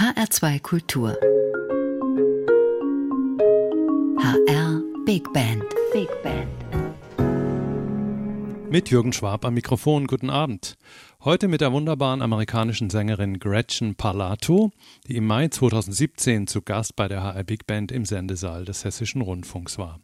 HR2 Kultur. HR Big Band. Big Band. Mit Jürgen Schwab am Mikrofon. Guten Abend. Heute mit der wunderbaren amerikanischen Sängerin Gretchen Parlato, die im Mai 2017 zu Gast bei der HR Big Band im Sendesaal des Hessischen Rundfunks war.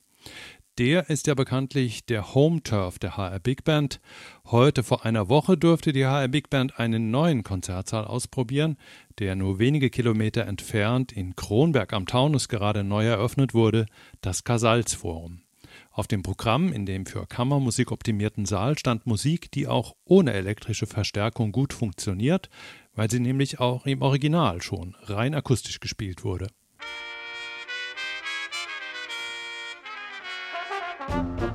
Der ist ja bekanntlich der Home Turf der HR Big Band. Heute vor einer Woche durfte die HR Big Band einen neuen Konzertsaal ausprobieren, der nur wenige Kilometer entfernt in Kronberg am Taunus gerade neu eröffnet wurde, das Casals Forum. Auf dem Programm in dem für Kammermusik optimierten Saal stand Musik, die auch ohne elektrische Verstärkung gut funktioniert, weil sie nämlich auch im Original schon rein akustisch gespielt wurde. thank you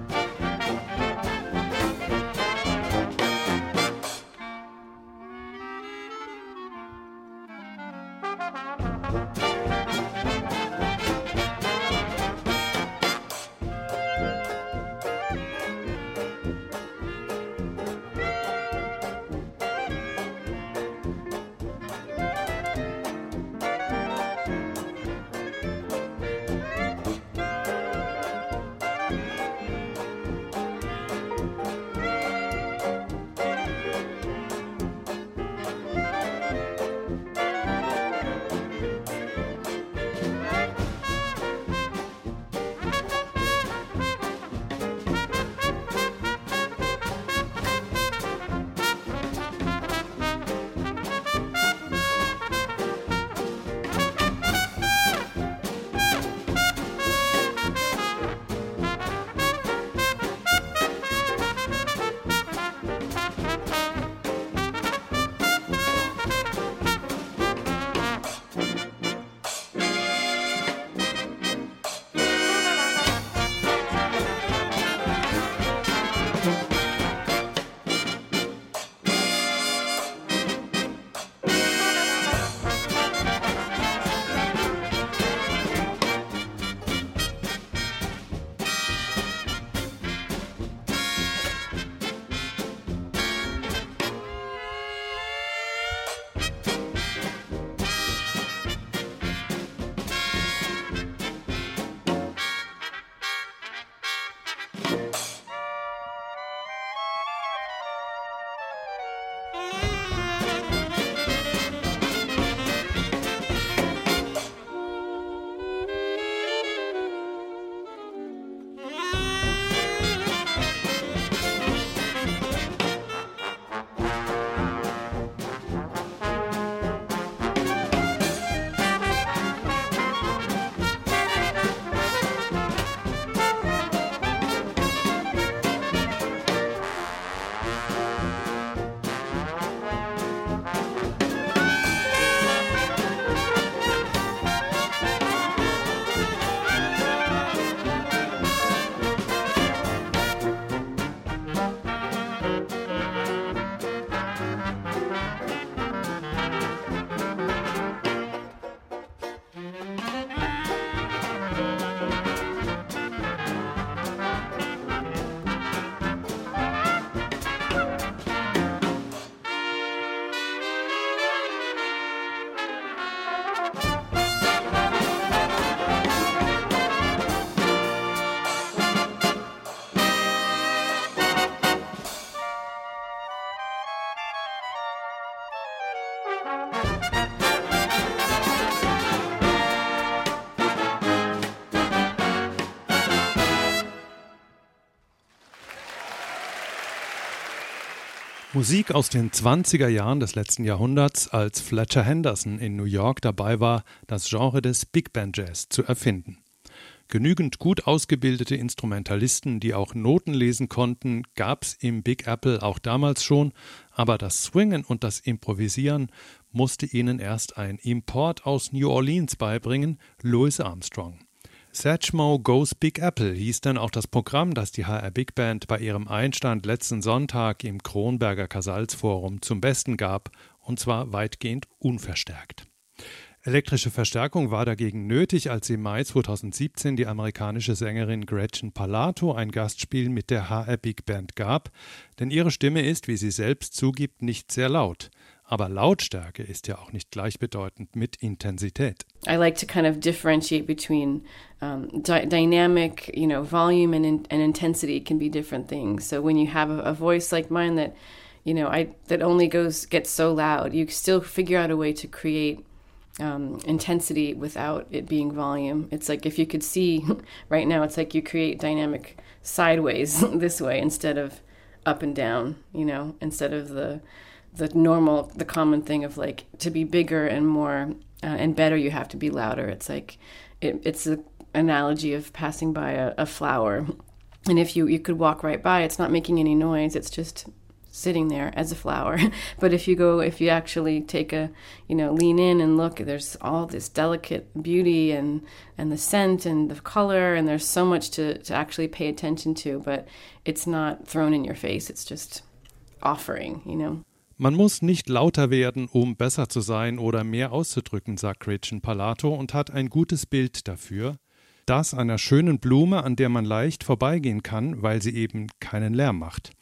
Musik aus den 20er Jahren des letzten Jahrhunderts, als Fletcher Henderson in New York dabei war, das Genre des Big Band Jazz zu erfinden. Genügend gut ausgebildete Instrumentalisten, die auch Noten lesen konnten, gab's im Big Apple auch damals schon, aber das Swingen und das Improvisieren musste ihnen erst ein Import aus New Orleans beibringen, Louis Armstrong. Satchmo Goes Big Apple hieß dann auch das Programm, das die HR Big Band bei ihrem Einstand letzten Sonntag im Kronberger Kasalsforum zum Besten gab, und zwar weitgehend unverstärkt. Elektrische Verstärkung war dagegen nötig, als im Mai 2017 die amerikanische Sängerin Gretchen Parlato ein Gastspiel mit der HR Big Band gab, denn ihre Stimme ist, wie sie selbst zugibt, nicht sehr laut. Aber Lautstärke ist ja auch nicht gleichbedeutend mit Intensität. I like to kind of differentiate between um, dy dynamic, you know, volume and, in and intensity can be different things. So when you have a, a voice like mine that, you know, I that only goes gets so loud, you still figure out a way to create um, intensity without it being volume. It's like if you could see right now, it's like you create dynamic sideways this way instead of up and down, you know, instead of the the normal, the common thing of like to be bigger and more uh, and better, you have to be louder. It's like it, it's an analogy of passing by a, a flower, and if you you could walk right by, it's not making any noise. It's just sitting there as a flower. but if you go, if you actually take a, you know, lean in and look, there's all this delicate beauty and and the scent and the color, and there's so much to to actually pay attention to. But it's not thrown in your face. It's just offering, you know. Man muss nicht lauter werden, um besser zu sein oder mehr auszudrücken, sagt Gretchen Palato und hat ein gutes Bild dafür. Das einer schönen Blume, an der man leicht vorbeigehen kann, weil sie eben keinen Lärm macht.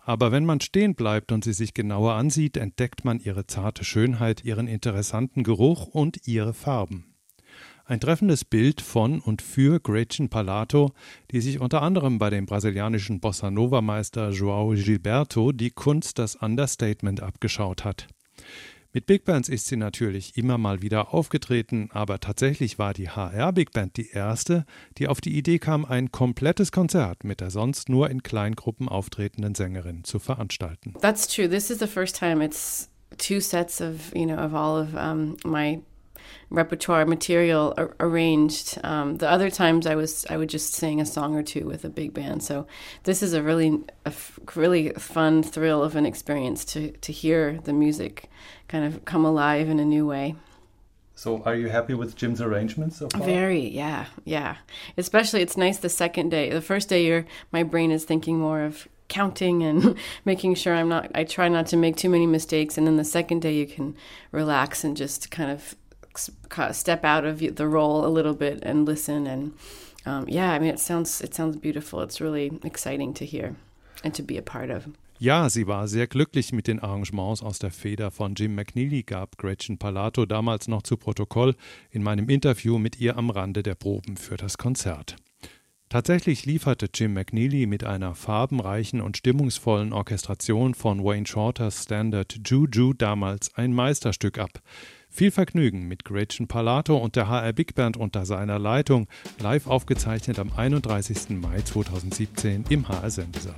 Aber wenn man stehen bleibt und sie sich genauer ansieht, entdeckt man ihre zarte Schönheit, ihren interessanten Geruch und ihre Farben. Ein treffendes Bild von und für Gretchen Palato, die sich unter anderem bei dem brasilianischen Bossa Nova Meister João Gilberto die Kunst des Understatement abgeschaut hat. Mit Big Bands ist sie natürlich immer mal wieder aufgetreten, aber tatsächlich war die HR Big Band die erste, die auf die Idee kam, ein komplettes Konzert mit der sonst nur in Kleingruppen auftretenden Sängerin zu veranstalten. That's true. This is the first time it's two sets of, you know, of all of um, my repertoire material ar- arranged. Um, the other times I was I would just sing a song or two with a big band. So this is a really a f- really fun thrill of an experience to to hear the music kind of come alive in a new way. So, are you happy with Jim's arrangements so far? Very, yeah, yeah. Especially, it's nice the second day. The first day, you're my brain is thinking more of counting and making sure I'm not. I try not to make too many mistakes, and then the second day, you can relax and just kind of step out of the role a little bit and listen and um, yeah i mean it sounds it sounds beautiful it's really exciting to hear and to be a part of Ja, sie war sehr glücklich mit den Arrangements aus der Feder von Jim McNeely, gab Gretchen Palato damals noch zu Protokoll in meinem Interview mit ihr am Rande der Proben für das Konzert. Tatsächlich lieferte Jim McNeely mit einer farbenreichen und stimmungsvollen Orchestration von Wayne Shorters Standard Juju damals ein Meisterstück ab. Viel Vergnügen mit Gretchen Palato und der HR Big Band unter seiner Leitung, live aufgezeichnet am 31. Mai 2017 im HR Sendesaal.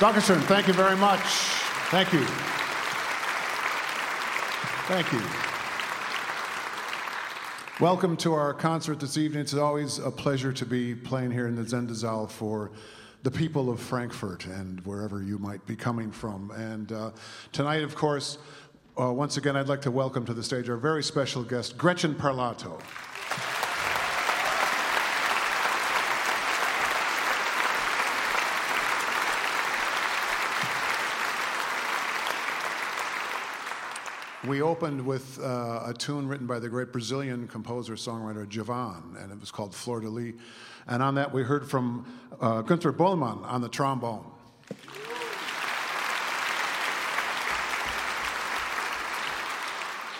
Dankeschön. Thank you very much. Thank you. Thank you. Welcome to our concert this evening. It's always a pleasure to be playing here in the Zendesaal for the people of Frankfurt and wherever you might be coming from. And uh, tonight, of course, uh, once again, I'd like to welcome to the stage our very special guest, Gretchen Parlato. We opened with uh, a tune written by the great Brazilian composer songwriter Javan, and it was called Flor de Lis. And on that, we heard from uh, Günther Bollmann on the trombone.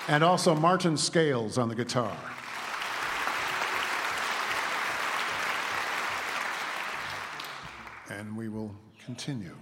And also Martin Scales on the guitar. And we will continue.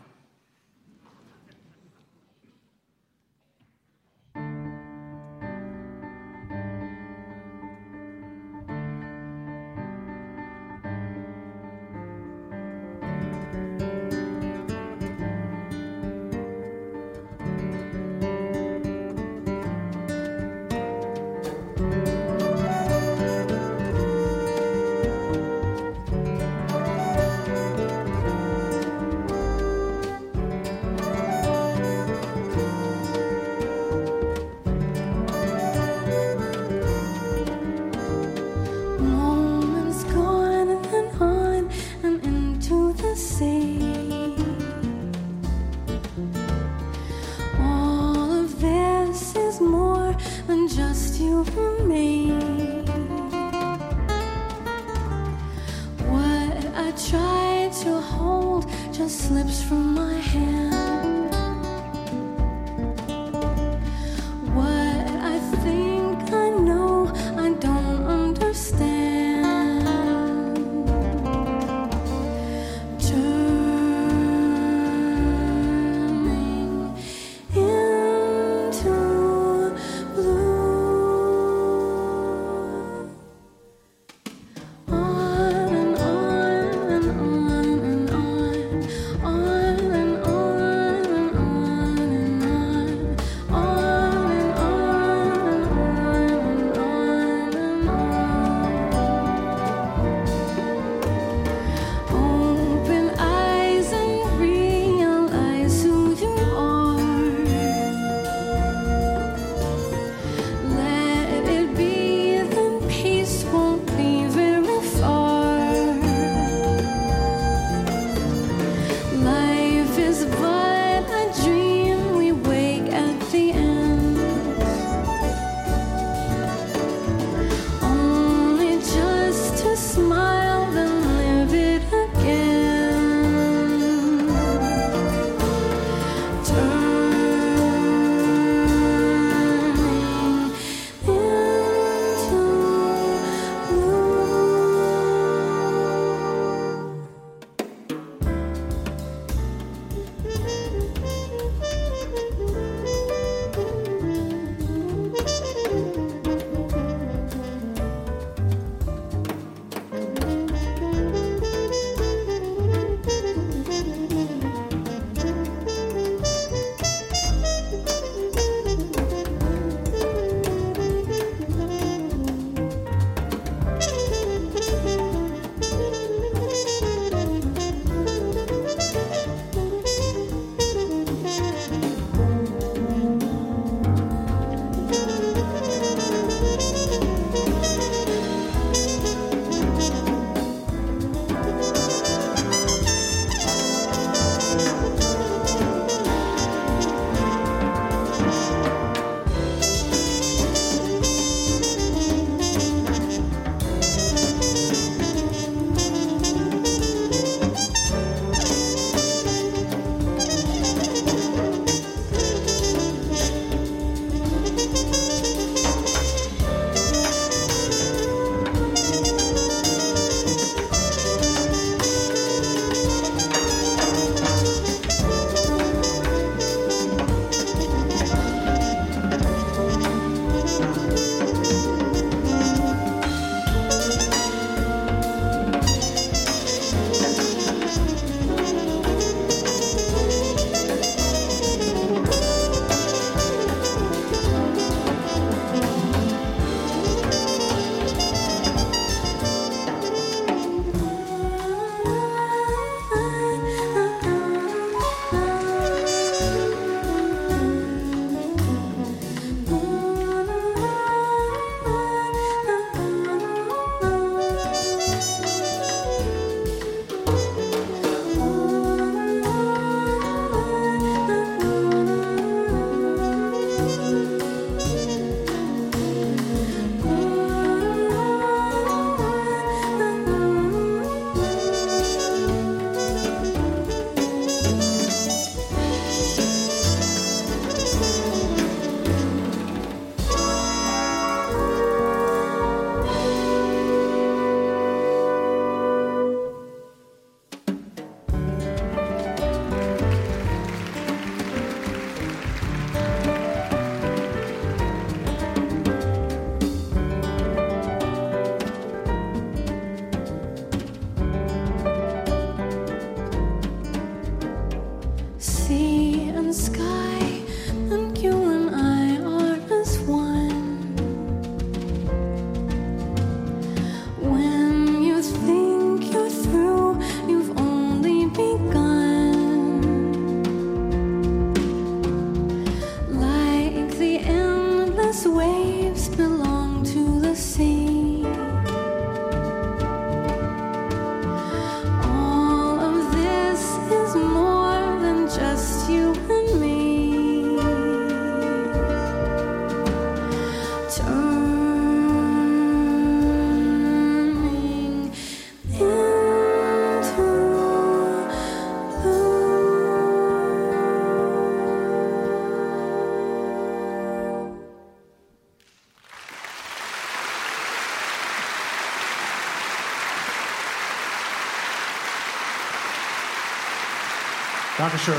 Dankeschön.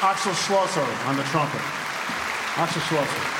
Axel Schlosser on the trumpet. Axel Schlosser.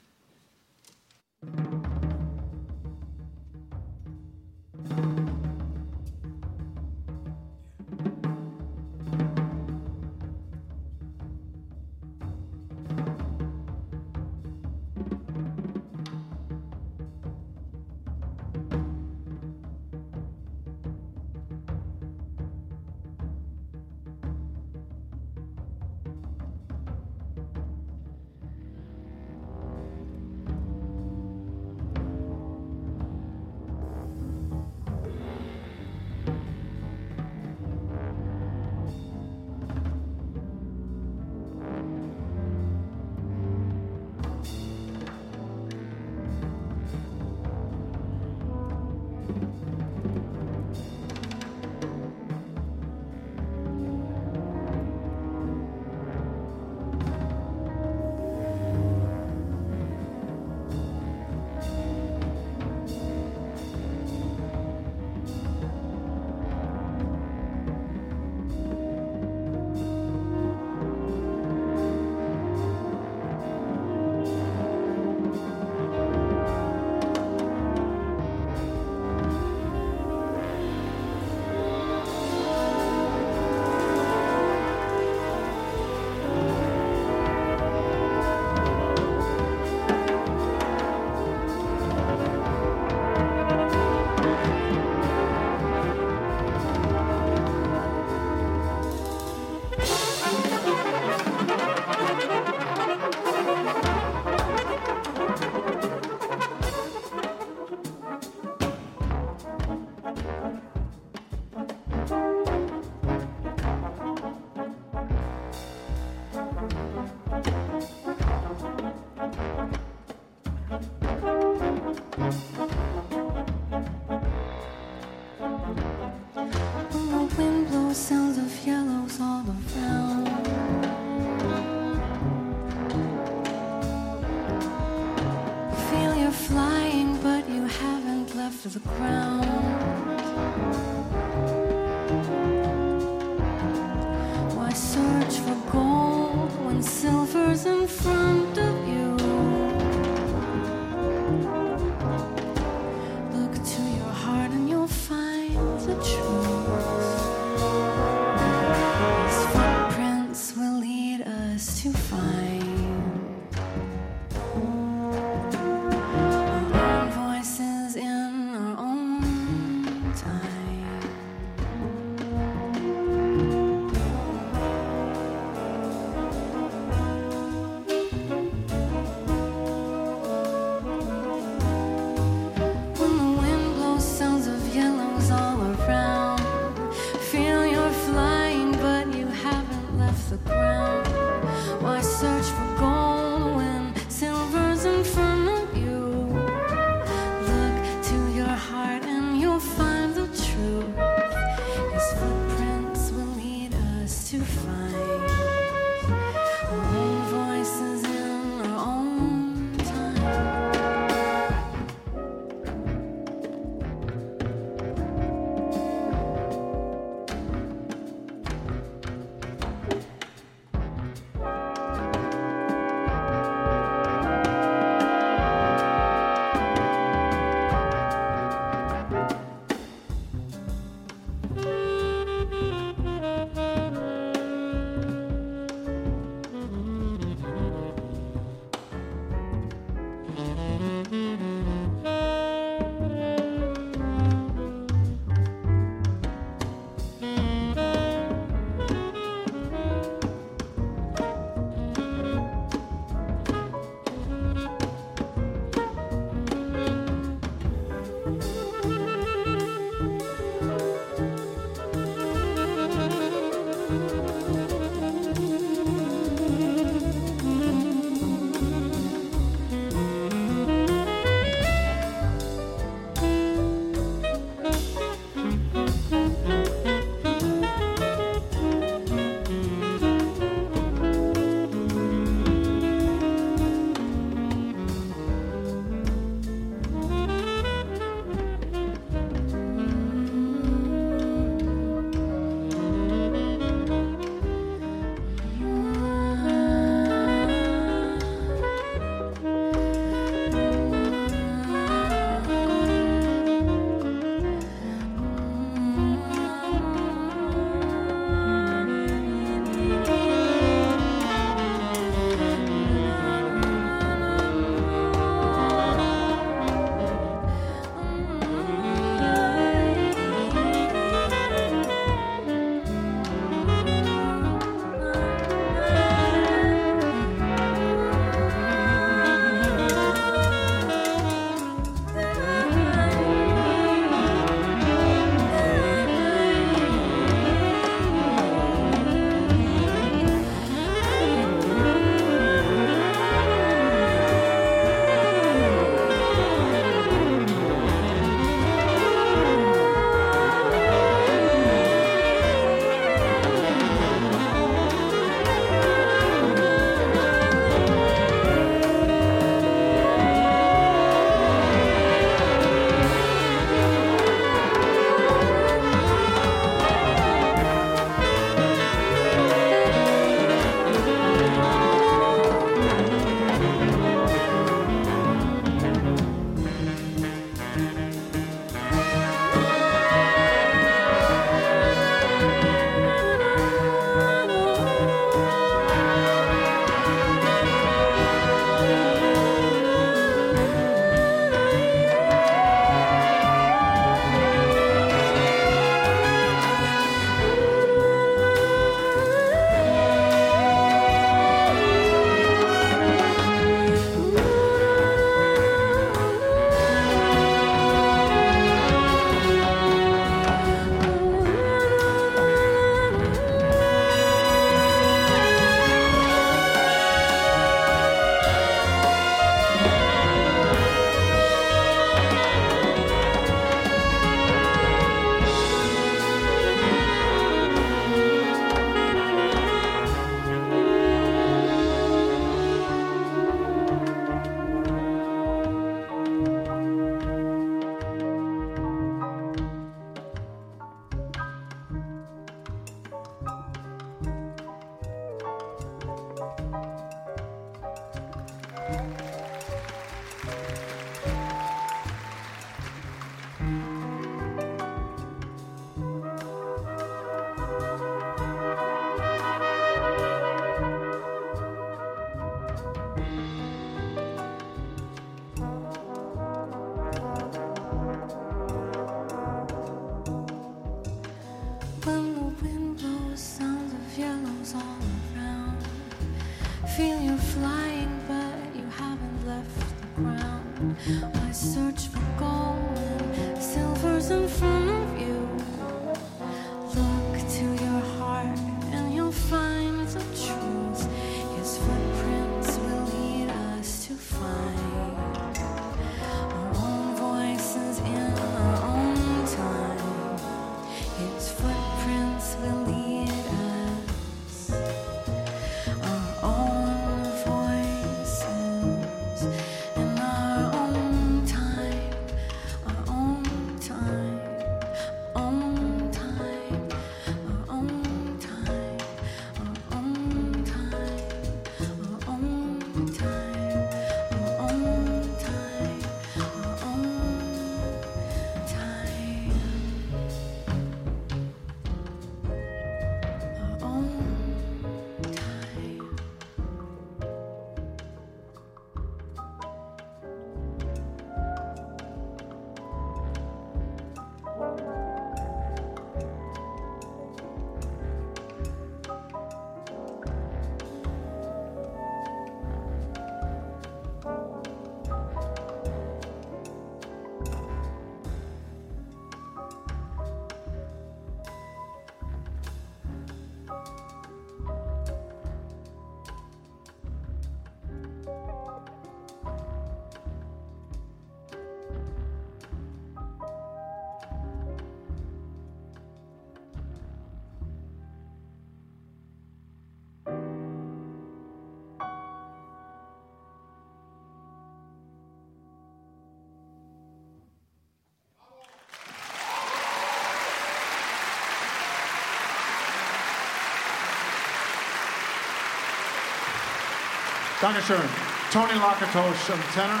Dankeschön. Tony Lakatosh on the tenor.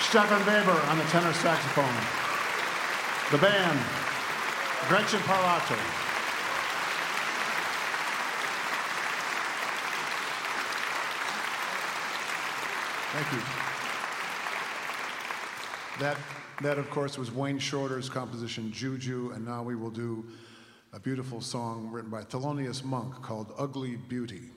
Stefan Weber on the tenor saxophone. The band, Gretchen Parlato. Thank you. That, that, of course, was Wayne Shorter's composition, Juju, and now we will do a beautiful song written by Thelonious Monk called Ugly Beauty.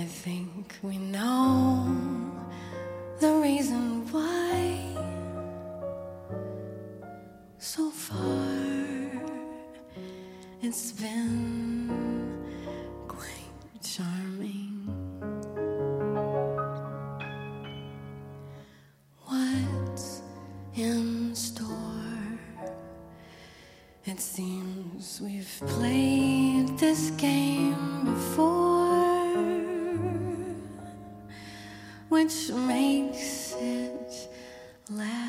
I think we know the reason why so far it's been quite charming. What's in store? It seems we've played this game before. which makes it last.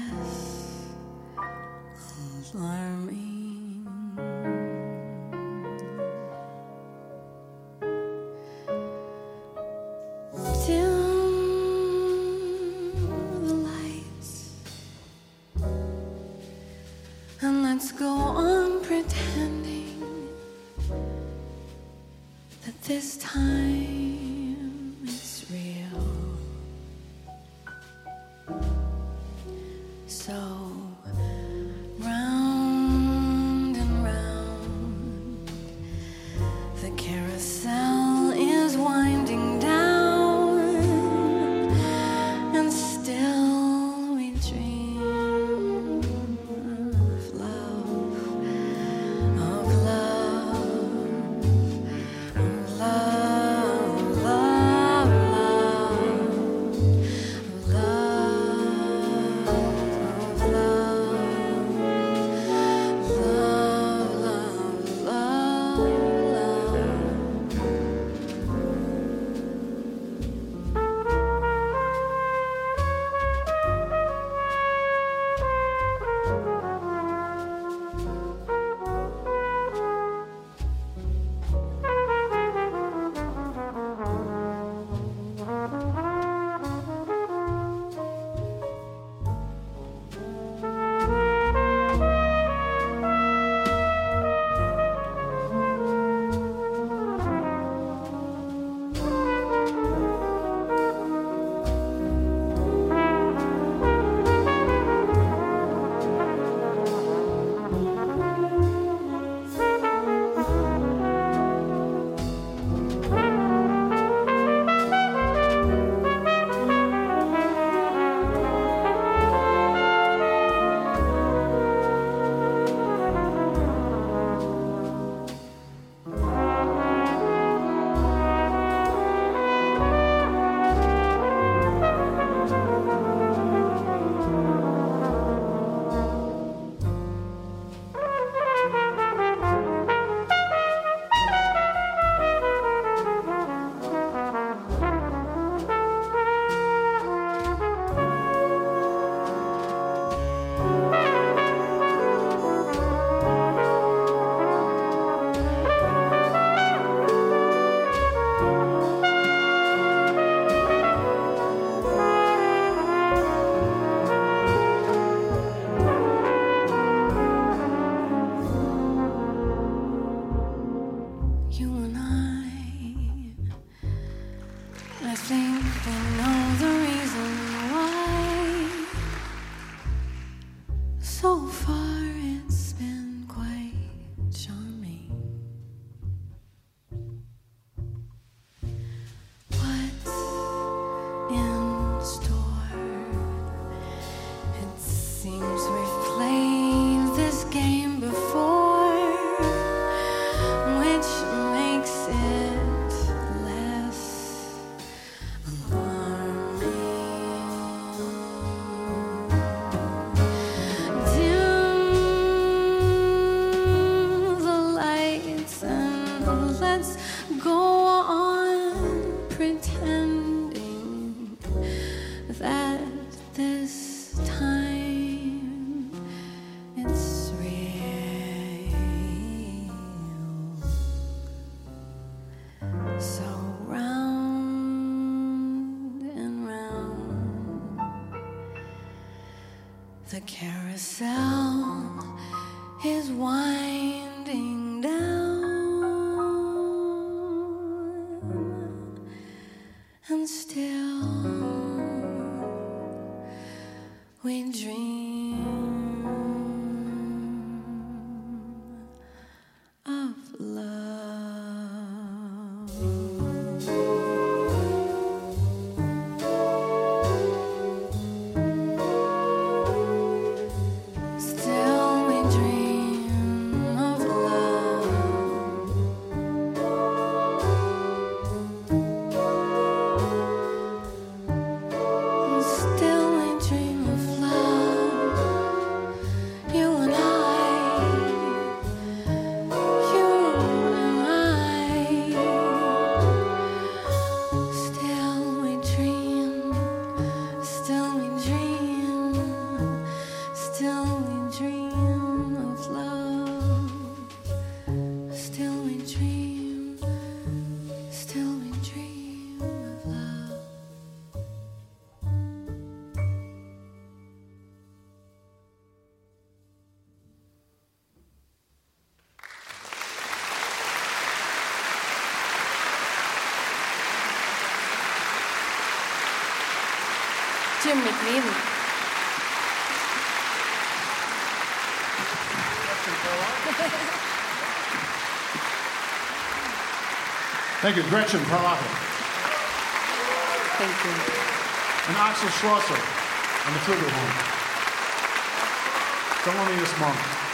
carousel. Jim McNeely. Thank you, Gretchen Parlato. Thank you. And Axel Schlosser on the flugelhorn. Thelonious Monk.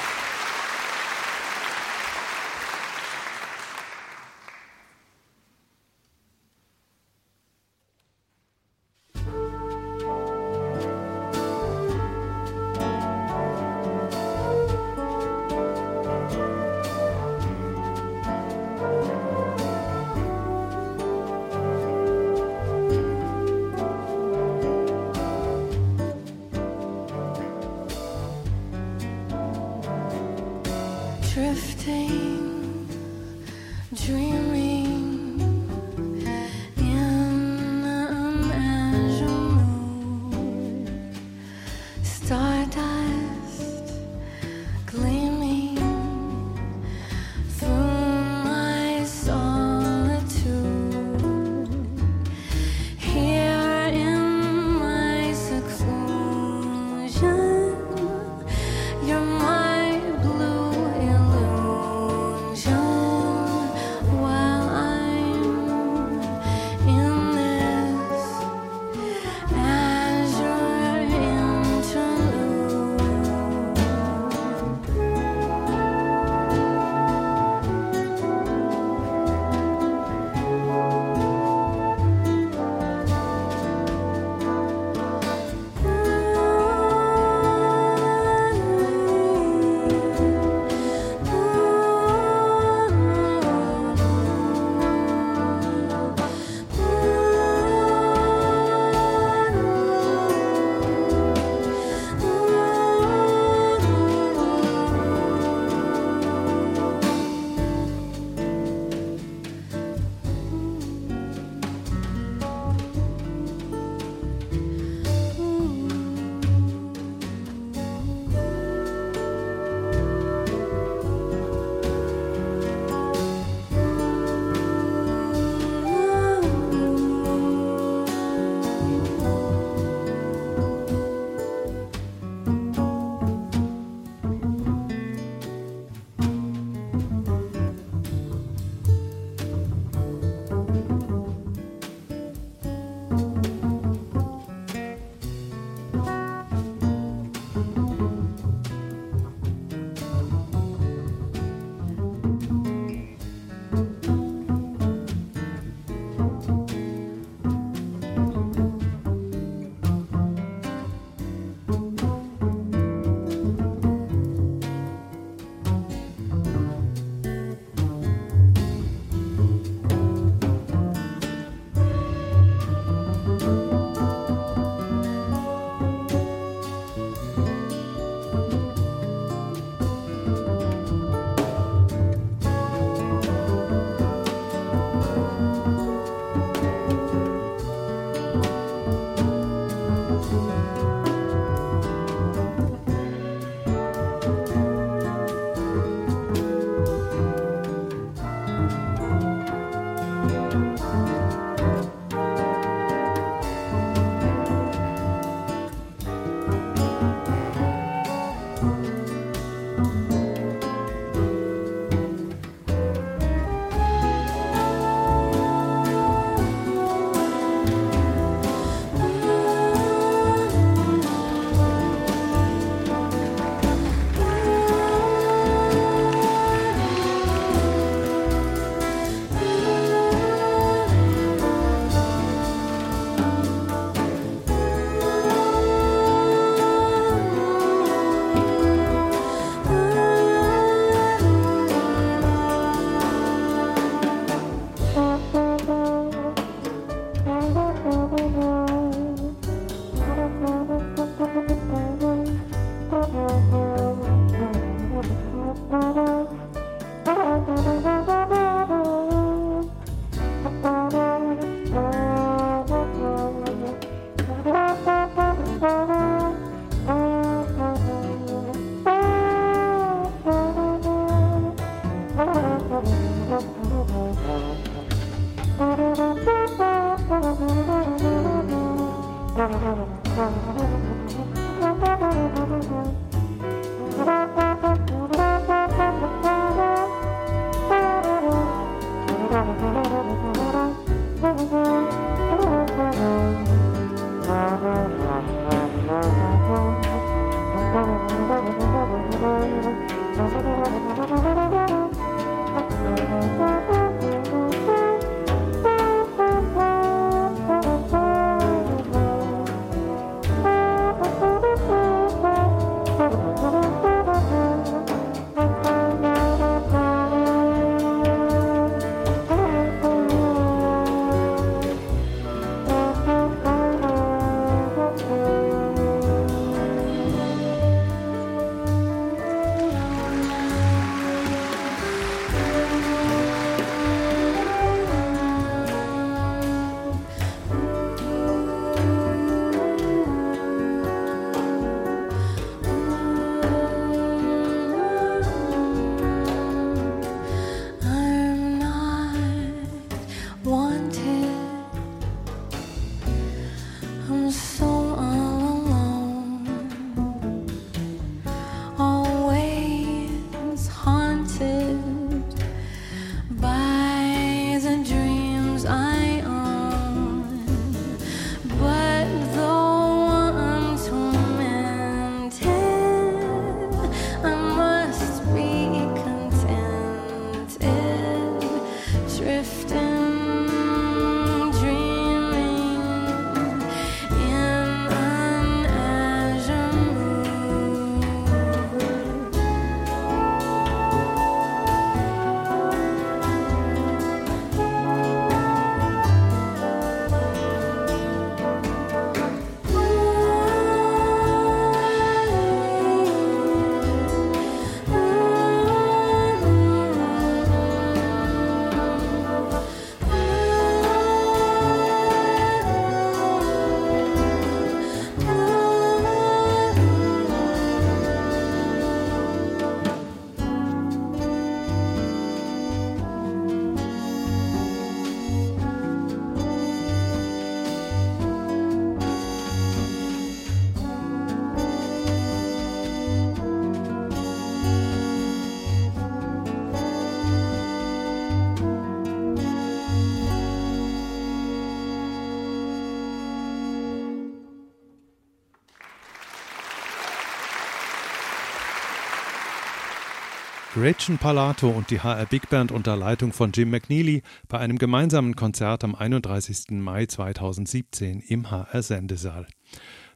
Gretchen Palato und die HR Big Band unter Leitung von Jim McNeely bei einem gemeinsamen Konzert am 31. Mai 2017 im HR Sendesaal.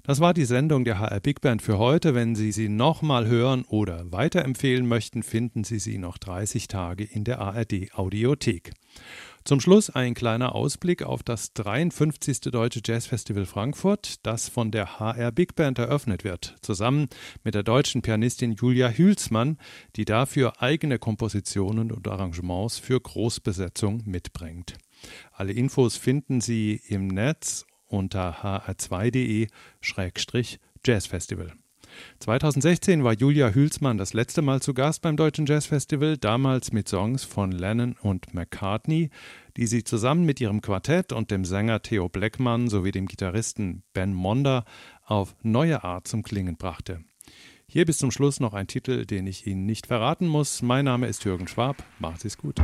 Das war die Sendung der HR Big Band für heute. Wenn Sie sie nochmal hören oder weiterempfehlen möchten, finden Sie sie noch 30 Tage in der ARD Audiothek. Zum Schluss ein kleiner Ausblick auf das 53. Deutsche Jazzfestival Frankfurt, das von der HR Big Band eröffnet wird, zusammen mit der deutschen Pianistin Julia Hülsmann, die dafür eigene Kompositionen und Arrangements für Großbesetzung mitbringt. Alle Infos finden Sie im Netz unter hr2.de-jazzfestival. 2016 war Julia Hülsmann das letzte Mal zu Gast beim Deutschen Jazzfestival, damals mit Songs von Lennon und McCartney, die sie zusammen mit ihrem Quartett und dem Sänger Theo Blackman sowie dem Gitarristen Ben Monder auf neue Art zum Klingen brachte. Hier bis zum Schluss noch ein Titel, den ich Ihnen nicht verraten muss. Mein Name ist Jürgen Schwab. Sie es gut.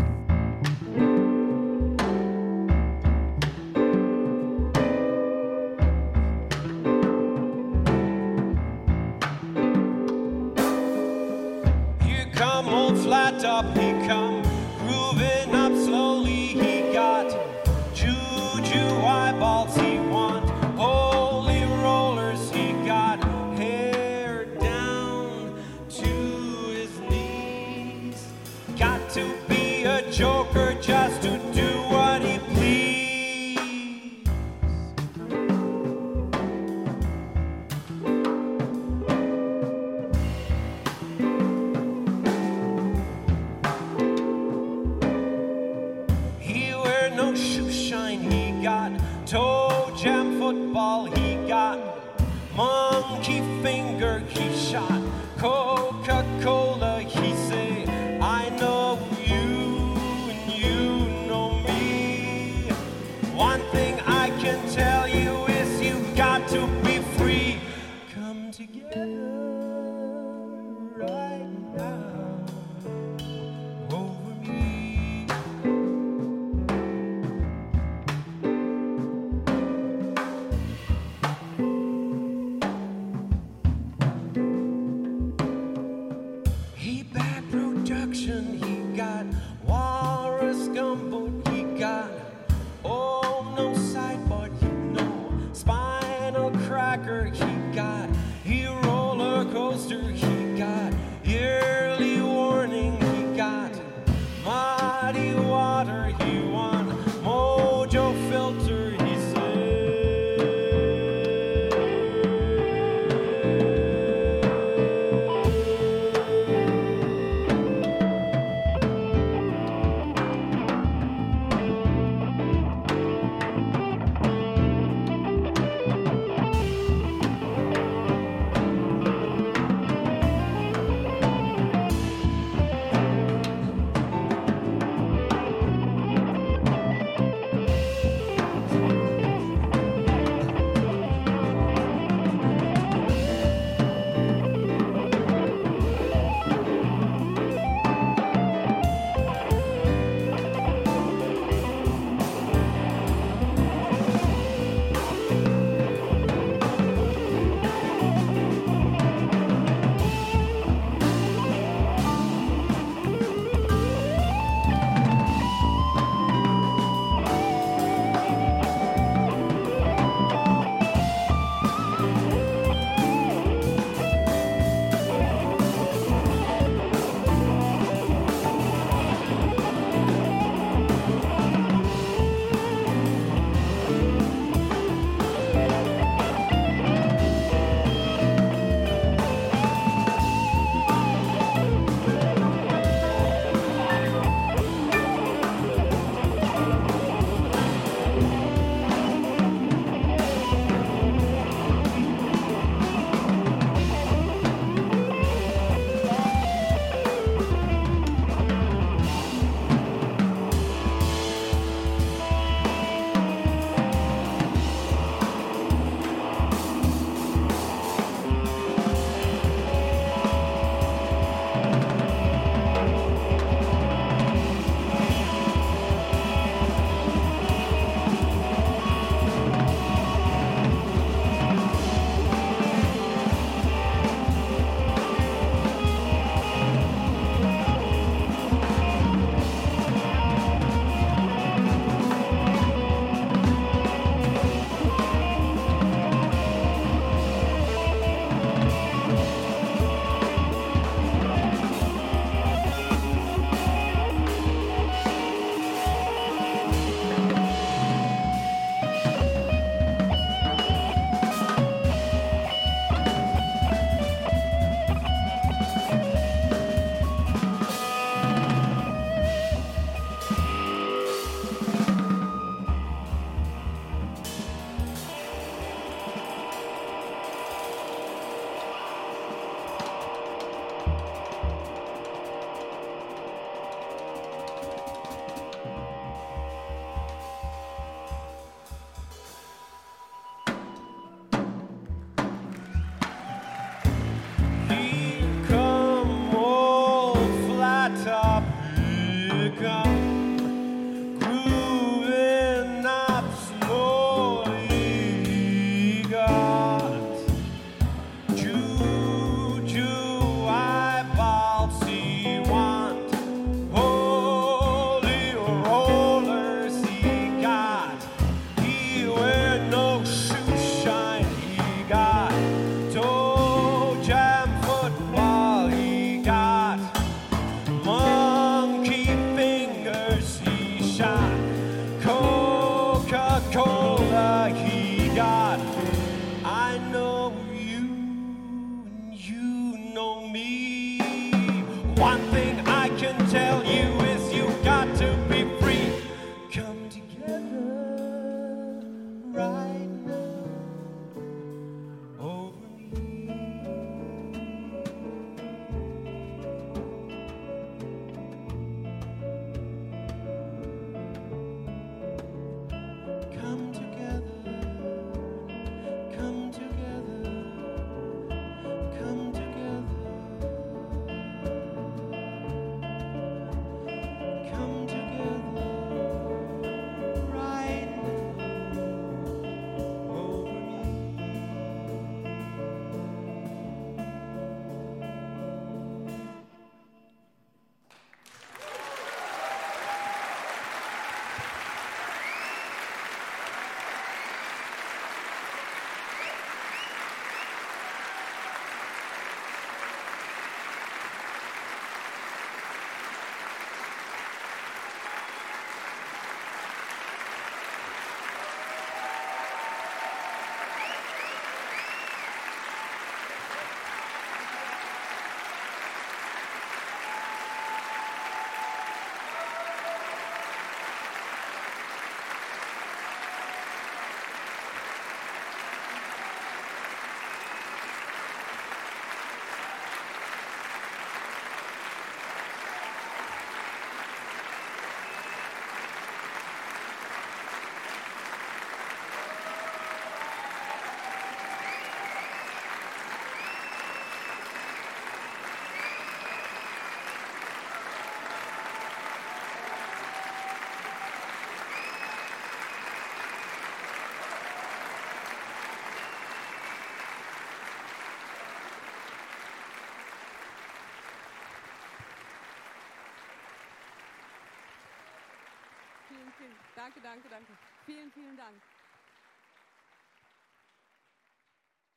Joker danke, danke, danke. Vielen, vielen Dank.